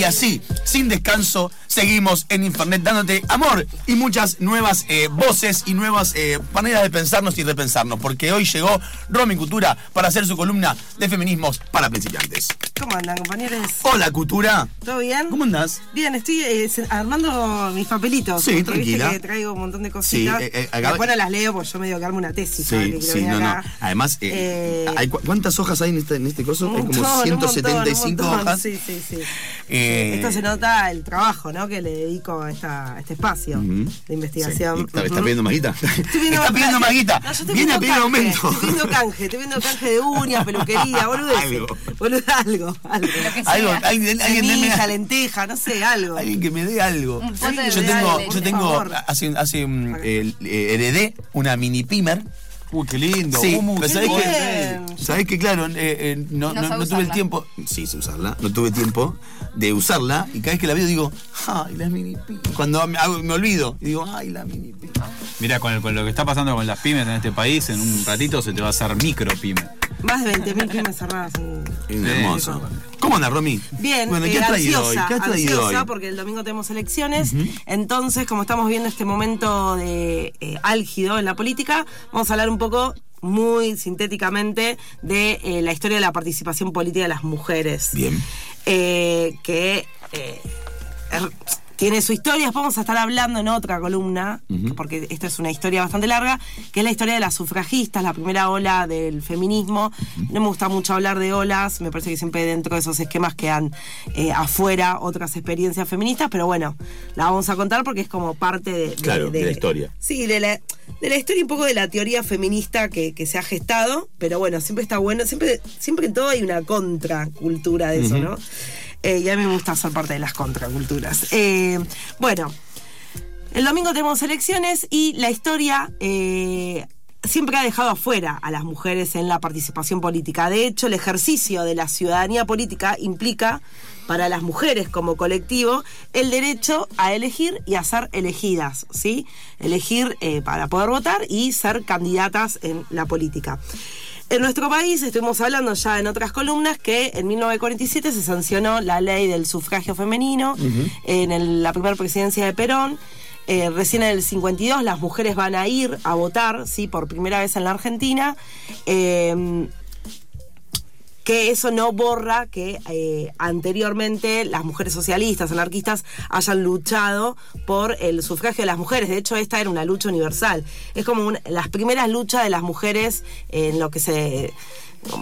Y así, sin descanso, seguimos en Infernet dándote amor y muchas nuevas eh, voces y nuevas eh, maneras de pensarnos y repensarnos. Porque hoy llegó Romy Cultura para hacer su columna de feminismos para principiantes. ¿Cómo andan, compañeros? Hola, Cultura. ¿Todo bien? ¿Cómo andás? Bien, estoy eh, armando mis papelitos. Sí, tranquila. que traigo un montón de cositas. Sí, acá- Después no las leo porque yo medio que armo una tesis. Sí, sí, no, no. Además, hay cu- ¿cuántas hojas hay en este, en este coso? hay como montón, un 175 montón, hojas. Sí, sí, sí. Esto se nota el trabajo ¿no? que le dedico a, esta, a este espacio de investigación. Sí, y está, está Ujú. pidiendo más guita. Estoy viendo está pidiendo más guita. No, Viene a pedir canje, aumento. Estoy pidiendo canje, estoy viendo canje de uñas, peluquería, boludo. Algo. Boludo, algo, algo. Algo, alguien, alguien Semilla, lenteja, no sé, algo. Alguien que me dé algo. Yo tengo, yo tengo hace, hace el- eh, heredé una mini pimer. Uy, qué lindo. Sí, ¿Cómo pero se ¿sabés qué? ¿Sabés que Claro, eh, eh, no, No no, sabe no tuve el tiempo. Sí, sé usarla. No tuve tiempo de usarla. Y cada vez que la veo digo, ay, la mini pimer. Cuando me, hago- me olvido, y digo, ay, la mini pimer. Mira, con, lo que está pasando con las pymes en este país, en un ratito se te va a hacer micro pyme. Más de 20.000 pymes cerradas. en- hermoso. ¿Cómo anda, Romy? Bien, Bueno, eh, ¿qué has traído ansiosa, hoy? ¿Qué has traído ansiosa hoy? porque el domingo tenemos elecciones. Entonces, como estamos viendo este momento de eh, álgido en la política, vamos a hablar un poco muy sintéticamente de eh, la historia de la participación política de las mujeres. Bien. Eh, que eh, er- tiene su historia, después vamos a estar hablando en otra columna, porque esta es una historia bastante larga, que es la historia de las sufragistas, la primera ola del feminismo. No me gusta mucho hablar de olas, me parece que siempre dentro de esos esquemas quedan eh, afuera otras experiencias feministas, pero bueno, la vamos a contar porque es como parte de, de- Claro, de la historia. Sí, de la, de la historia y un poco de la teoría feminista que, que se ha gestado, pero bueno, siempre está bueno, siempre, siempre en todo hay una contracultura de eso, ¿no? Eh, y a mí me gusta ser parte de las contraculturas. Eh, bueno, el domingo tenemos elecciones y la historia eh, siempre ha dejado afuera a las mujeres en la participación política. De hecho, el ejercicio de la ciudadanía política implica para las mujeres como colectivo el derecho a elegir y a ser elegidas, ¿sí? Elegir eh, para poder votar y ser candidatas en la política. En nuestro país estuvimos hablando ya en otras columnas que en 1947 se sancionó la ley del sufragio femenino en el- la primera presidencia de Perón. Eh, recién en el 52 las mujeres van a ir a votar, sí, por primera vez en la Argentina. Eh, que eso no borra que eh, anteriormente las mujeres socialistas, anarquistas, hayan luchado por el sufragio de las mujeres. De hecho, esta era una lucha universal. Es como las primeras luchas de las mujeres en lo que se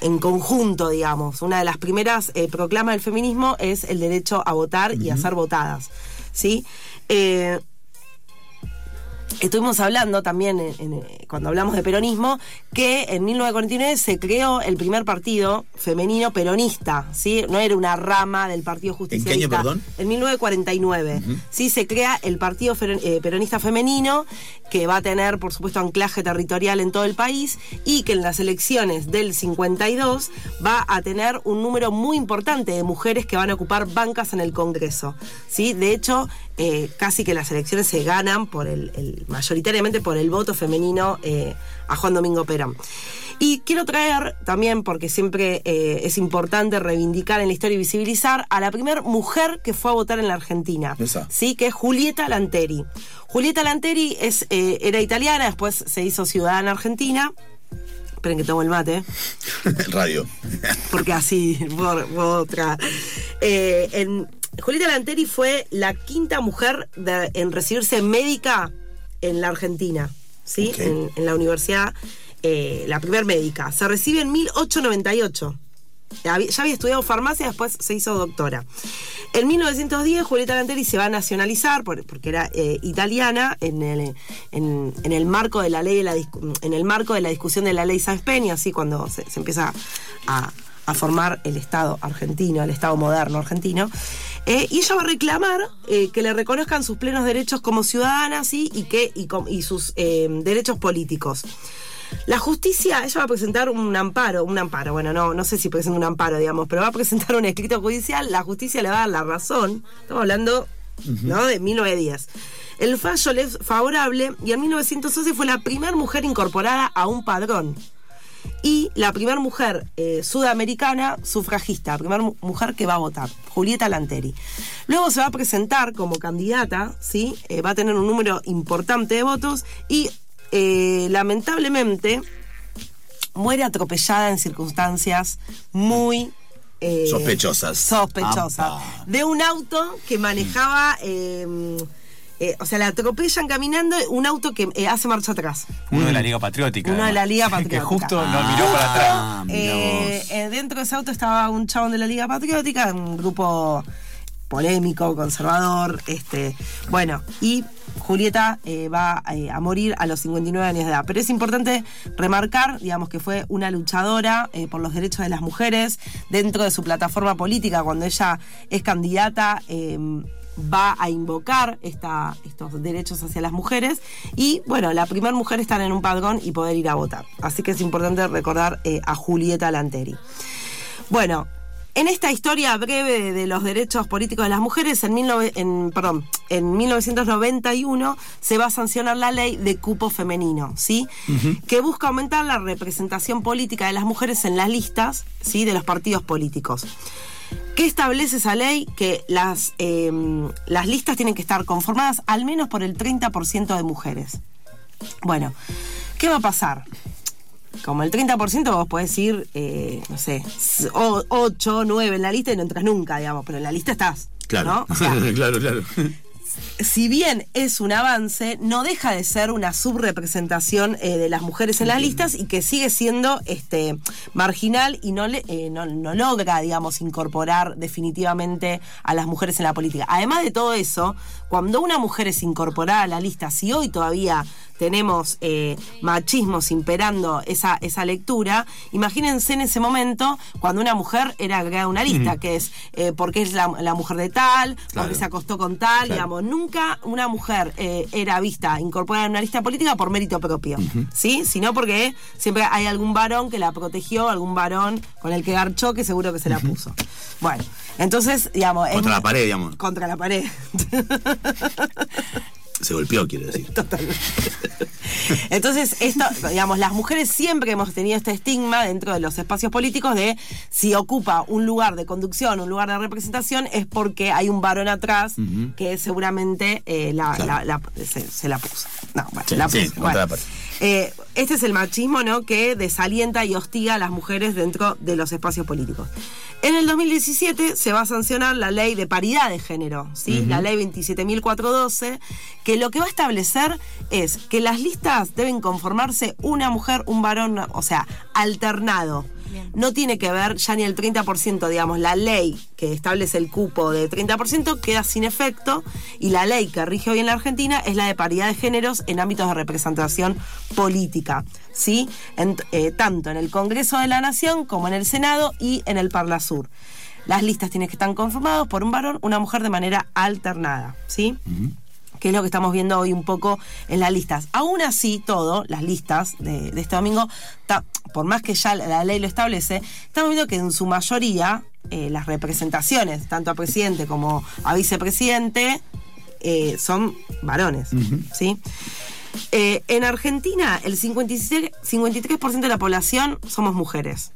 en conjunto, digamos. Una de las primeras eh, proclamas del feminismo es el derecho a votar y a ser votadas. ¿Sí? Eh, Estuvimos hablando también, en- en, eh, cuando hablamos de peronismo, que en 1949 se creó el primer partido femenino peronista, ¿sí? No era una rama del Partido Justicialista. perdón? En 1949, ¿sí? Se crea el Partido eh, Peronista Femenino, que va a tener, por supuesto, anclaje territorial en todo el país y que en las elecciones del 52 va a tener un número muy importante de mujeres que van a ocupar bancas en el Congreso, ¿sí? De hecho, eh, casi que las elecciones se ganan por el, el- mayoritariamente por el voto femenino eh, a Juan Domingo Perón. Y quiero traer también, porque siempre eh, es importante reivindicar en la historia y visibilizar, a la primera mujer que fue a votar en la Argentina. Esa. Sí, que es Julieta Lanteri. Julieta Lanteri es, era italiana, después se hizo ciudadana argentina. Esperen que tomo el mate Radio. porque así, por, por otra. En, Julieta Lanteri fue la quinta mujer de- en recibirse médica en la Argentina, ¿sí? En, en la universidad, eh, la primer médica. Se recibe en 1898. Ya había, estudiado farmacia, después se hizo doctora. En 1910 Julieta Lanteri se va a nacionalizar por- porque era eh, italiana en el, en, en el marco de la ley de la en el marco de la discusión de la ley Sáenz Peña, así cuando se, se empieza a, a formar el Estado argentino, el Estado moderno argentino. Eh, y ella va a reclamar eh, que le reconozcan sus plenos derechos como ciudadana ¿sí? y, que, y, sus eh, derechos políticos. La justicia, ella va a presentar un amparo, un amparo, bueno, no, no sé si presenta un amparo, digamos, pero va a presentar un escrito judicial, la justicia le va a dar la razón, estamos hablando, ¿no?, de 1910. El fallo le es favorable y en 1911 fue la primera mujer incorporada a un padrón. Y la primera mujer eh, sudamericana sufragista, la primera mu- mujer que va a votar, Julieta Lanteri. Luego se va a presentar como candidata, ¿sí? Eh, va a tener un número importante de votos y eh, lamentablemente muere atropellada en circunstancias muy Sospechosas. sospechosas de un auto que manejaba eh, eh, o sea la atropellan caminando un auto que eh, hace marcha atrás Uno de la Liga Patriótica. Uno de la. Liga Que Patriótica. justo Ah, nos miró para atrás. mirá Eh, dentro de ese auto estaba un chabón de la Liga Patriótica, un grupo polémico, conservador, este, bueno, y Julieta eh, va eh, a morir a los 59 años de edad. Pero es importante remarcar, digamos, que fue una luchadora eh, por los derechos de las mujeres dentro de su plataforma política. Cuando ella es candidata, va a invocar estos derechos hacia las mujeres y, bueno, la primera mujer estar en un padrón y poder ir a votar. Así que es importante recordar eh, a Julieta Lanteri. Bueno, en esta historia breve de, los derechos políticos de las mujeres, en, 19 en, perdón, en 1991 se va a sancionar la ley de cupo femenino, ¿sí? Que busca aumentar la representación política de las mujeres en las listas, ¿sí? De los partidos políticos. ¿Qué establece esa ley? Que las, eh, las listas tienen que estar conformadas al menos por el 30% de mujeres. Bueno, ¿qué va a pasar? Como el 30% vos podés ir, eh, no sé, 8, 9 en la lista y no entras nunca, digamos, pero en la lista estás. Claro. ¿no? O sea, claro, claro. Si bien es un avance, no deja de ser una subrepresentación eh, de las mujeres en las listas y que sigue siendo este marginal y no, le, eh, no, no logra, digamos, incorporar definitivamente a las mujeres en la política. Además de todo eso, cuando una mujer es incorporada a la lista, si hoy todavía tenemos eh, machismos imperando esa, esa lectura, imagínense en ese momento cuando una mujer era agregada a una lista, que es porque es la, la mujer de tal, Claro. porque se acostó con tal, Claro. digamos, nunca una mujer eh, era vista, incorporada en una lista política por mérito propio, ¿sí? Sino porque siempre hay algún varón que la protegió, algún varón con el que garchó que seguro que se la puso. Bueno, entonces, digamos... Contra la pared, digamos. Contra la pared. Se golpeó, quiero decir. Entonces, esto, digamos, las mujeres siempre hemos tenido este estigma dentro de los espacios políticos de si ocupa un lugar de conducción, un lugar de representación, es porque hay un varón atrás que seguramente eh, la, Claro. la- la- se, se la puso. No, bueno, Sí, la puso. Bueno. Eh, este es el machismo, ¿no? Que desalienta y hostiga a las mujeres dentro de los espacios políticos. En el 2017 se va a sancionar la ley de paridad de género, ¿sí? La ley 27.412, que lo que va a establecer es que las listas deben conformarse una mujer, un varón, o sea, alternado. No tiene que ver ya ni el 30%, digamos, la ley que establece el cupo de 30% queda sin efecto y la ley que rige hoy en la Argentina es la de paridad de géneros en ámbitos de representación política, ¿sí? En- eh, tanto en el Congreso de la Nación como en el Senado y en el Parlasur. Las listas tienen que estar conformadas por un varón, una mujer de manera alternada, ¿sí? Que es lo que estamos viendo hoy un poco en las listas. Aún así, todo, las listas de, de este domingo, ta- por más que ya la, la ley lo establece, estamos viendo que en su mayoría eh, las representaciones, tanto a presidente como a vicepresidente, eh, son varones, ¿sí? Eh, en Argentina, el 56 53% de la población somos mujeres.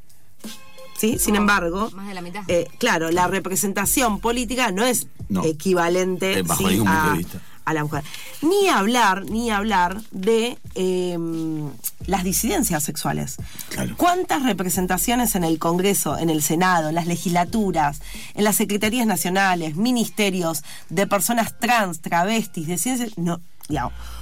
¿Sí? Sin Oh, embargo, más de la mitad. eh, claro, la representación política no es No. equivalente Eh, bajo sí, ningún punto a, de vista. A la mujer. Ni hablar, ni hablar de eh, las disidencias sexuales. Claro. ¿Cuántas representaciones en el Congreso, en el Senado, en las legislaturas, en las secretarías nacionales, ministerios de personas trans, travestis, de ciencias? No,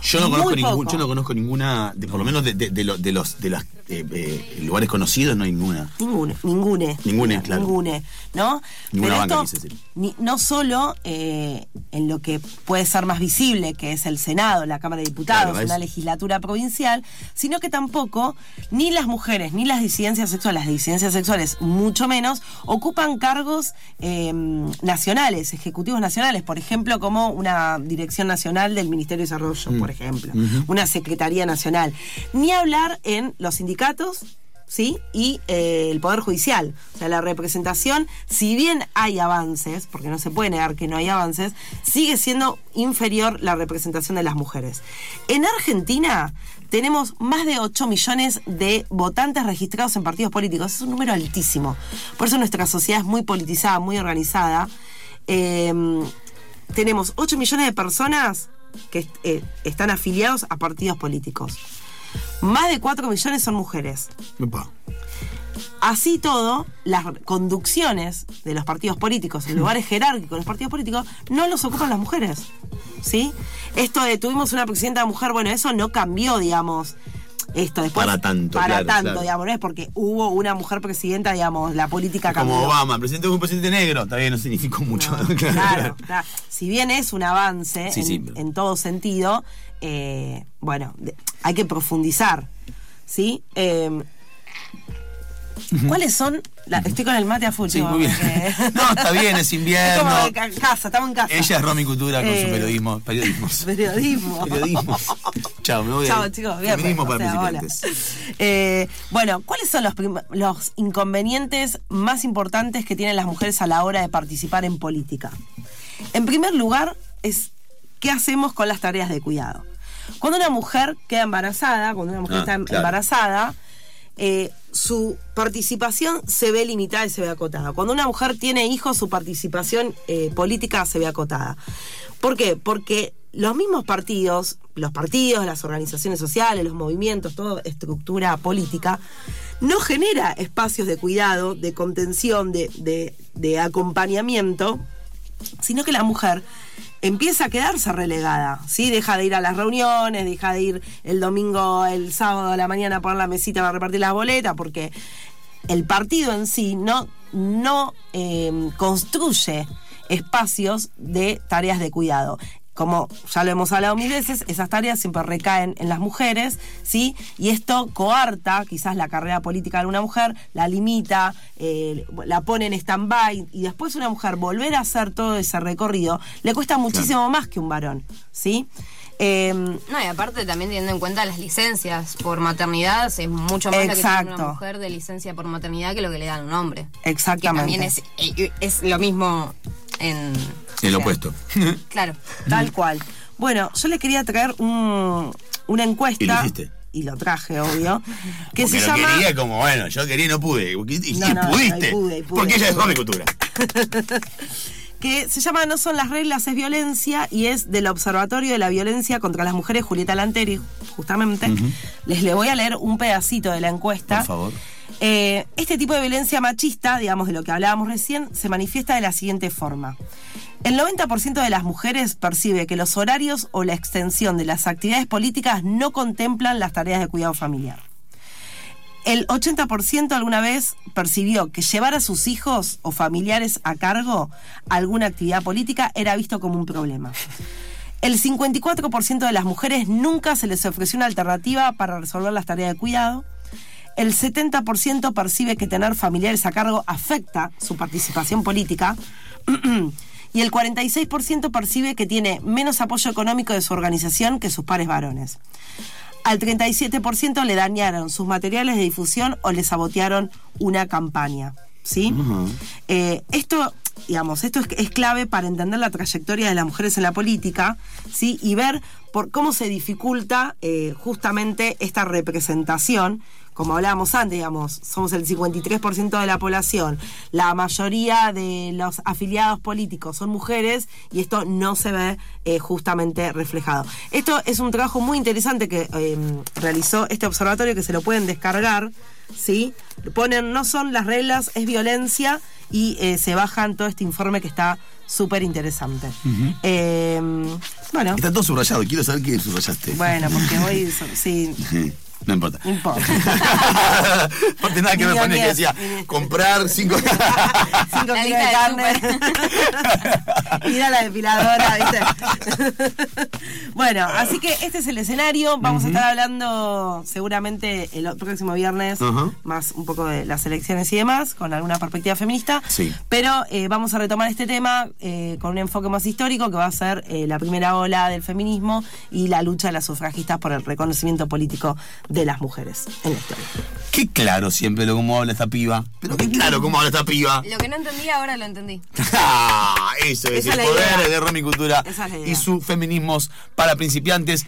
Yo no conozco ningún, yo no conozco ninguna, de, por lo menos de, de- de lo- de los de los eh, eh, lugares conocidos, no hay ninguna. Ninguna, ningune. Ningune, claro. Ningune, ¿no? Ninguna Pero banca, esto, quise decir. ni- no solo eh, en lo que puede ser más visible, que es el Senado, la Cámara de Diputados, Claro, una legislatura provincial, sino que tampoco ni las mujeres ni las disidencias sexuales, las disidencias sexuales mucho menos, ocupan cargos eh, nacionales, ejecutivos nacionales, por ejemplo, como una dirección nacional del Ministerio de Desarrollo, Mm. por ejemplo, una secretaría nacional. Ni hablar en los sindicatos ¿sí? Y eh, el Poder Judicial. O sea, la representación, si bien hay avances, porque no se puede negar que no hay avances, sigue siendo inferior la representación de las mujeres. En Argentina tenemos más de 8 millones de votantes registrados en partidos políticos. Es un número altísimo. Por eso nuestra sociedad es muy politizada, muy organizada. Eh, tenemos 8 millones de personas que eh, están afiliados a partidos políticos. Más de 4 millones son mujeres. Así todo, las conducciones de los partidos políticos, en lugares jerárquicos de los partidos políticos, no los ocupan las mujeres. ¿Sí? Esto de tuvimos una presidenta mujer, bueno, eso no cambió, digamos. Esto después. Para tanto, Para claro, tanto, claro. digamos, no es porque hubo una mujer presidenta, digamos, la política cambió. Como Obama, presidente un presidente negro, también no significó mucho. Claro, claro. Si bien es un avance Sí, en, sí. en todo sentido, eh, bueno, hay que profundizar. ¿Sí? Eh, ¿Cuáles son? la- estoy con el mate a full. Sí, muy bien. porque- No, está bien, es invierno. como de ca- casa, estamos en casa. Ella es Romy Cultura con Eh, su periodismo. Periodismo. Periodismo. Periodismo. Chao, me voy. Chao, a- chicos, bien. Feminismo pues, para o sea, hola. principiantes. Eh, bueno, ¿cuáles son los, inconvenientes más importantes que tienen las mujeres a la hora de participar en política? En primer lugar, es qué hacemos con las tareas de cuidado. Cuando una mujer queda embarazada, cuando una mujer Ah, está em- claro. embarazada, eh, su participación se ve limitada y se ve acotada. Cuando una mujer tiene hijos, su participación eh, política se ve acotada. ¿Por qué? Porque los mismos partidos, los partidos, las organizaciones sociales, los movimientos, toda estructura política, no genera espacios de cuidado, de contención, de, de- de acompañamiento, sino que la mujer empieza a quedarse relegada, ¿sí? Deja de ir a las reuniones, deja de ir el domingo, el sábado a la mañana a poner la mesita para repartir las boletas, porque el partido en sí no, no eh, construye espacios de tareas de cuidado. Como ya lo hemos hablado mil veces, esas tareas siempre recaen en las mujeres, ¿sí? Y esto coarta quizás la carrera política de una mujer, la limita, eh, la pone en stand-by, y después una mujer volver a hacer todo ese recorrido le cuesta muchísimo más que un varón, ¿sí? Eh, No, y aparte también teniendo en cuenta las licencias por maternidad, es mucho más lo que tiene Exacto. una mujer de licencia por maternidad que lo que le dan a un hombre. Exactamente. Que también es, eh, es lo mismo en... El o sea, opuesto. Claro. Tal cual. Bueno, yo le quería traer un- una encuesta. ¿Y lo hiciste? Y lo traje, obvio. Que Porque se lo llama. quería como, bueno, yo quería y no pude. Y, No, no, pudiste. ahí pude, pude, porque ella es pude. Romy Cultura. que se llama No son las reglas, es violencia y es del Observatorio de la Violencia contra las Mujeres, Julieta Lanteri, justamente. Les le voy a leer un pedacito de la encuesta. Por favor. Eh, este tipo de violencia machista, digamos de lo que hablábamos recién, se manifiesta de la siguiente forma. El 90% de las mujeres percibe que los horarios o la extensión de las actividades políticas no contemplan las tareas de cuidado familiar. El 80% alguna vez percibió que llevar a sus hijos o familiares a cargo alguna actividad política era visto como un problema. El 54% de las mujeres nunca se les ofreció una alternativa para resolver las tareas de cuidado. El 70% percibe que tener familiares a cargo afecta su participación política. y el 46% percibe que tiene menos apoyo económico de su organización que sus pares varones. Al 37% le dañaron sus materiales de difusión o le sabotearon una campaña. ¿Sí? Eh, esto, digamos, esto es, es clave para entender la trayectoria de las mujeres en la política, ¿sí? Y ver por cómo se dificulta eh, justamente esta representación. Como hablábamos antes, digamos, somos el 53% de la población, la mayoría de los afiliados políticos son mujeres y esto no se ve eh, justamente reflejado. Esto es un trabajo muy interesante que eh, realizó este observatorio que se lo pueden descargar, ¿sí? Ponen, no son las reglas, es violencia y eh, se bajan todo este informe que está súper interesante. Eh, bueno, Está todo subrayado. Quiero saber qué subrayaste. bueno, porque hoy, so- sí, No importa. no importa. no tiene nada que ver con el que decía comprar cinco. Cinco kilos de carne. Ir a la depiladora, ¿viste? bueno, así que este es el escenario. Vamos a estar hablando seguramente el próximo viernes, más un poco de las elecciones y demás, con alguna perspectiva feminista. Sí. Pero eh, vamos a retomar este tema eh, con un enfoque más histórico, que va a ser eh, la primera ola del feminismo y la lucha de las sufragistas por el reconocimiento político de las mujeres en la historia. Qué claro siempre lo como habla esta piba. Pero qué claro cómo habla esta piba. Lo que no entendí ahora lo entendí. Ah, Eso es Esa el es poder idea. de Romy Cultura Esa es la idea. y sus feminismos para principiantes.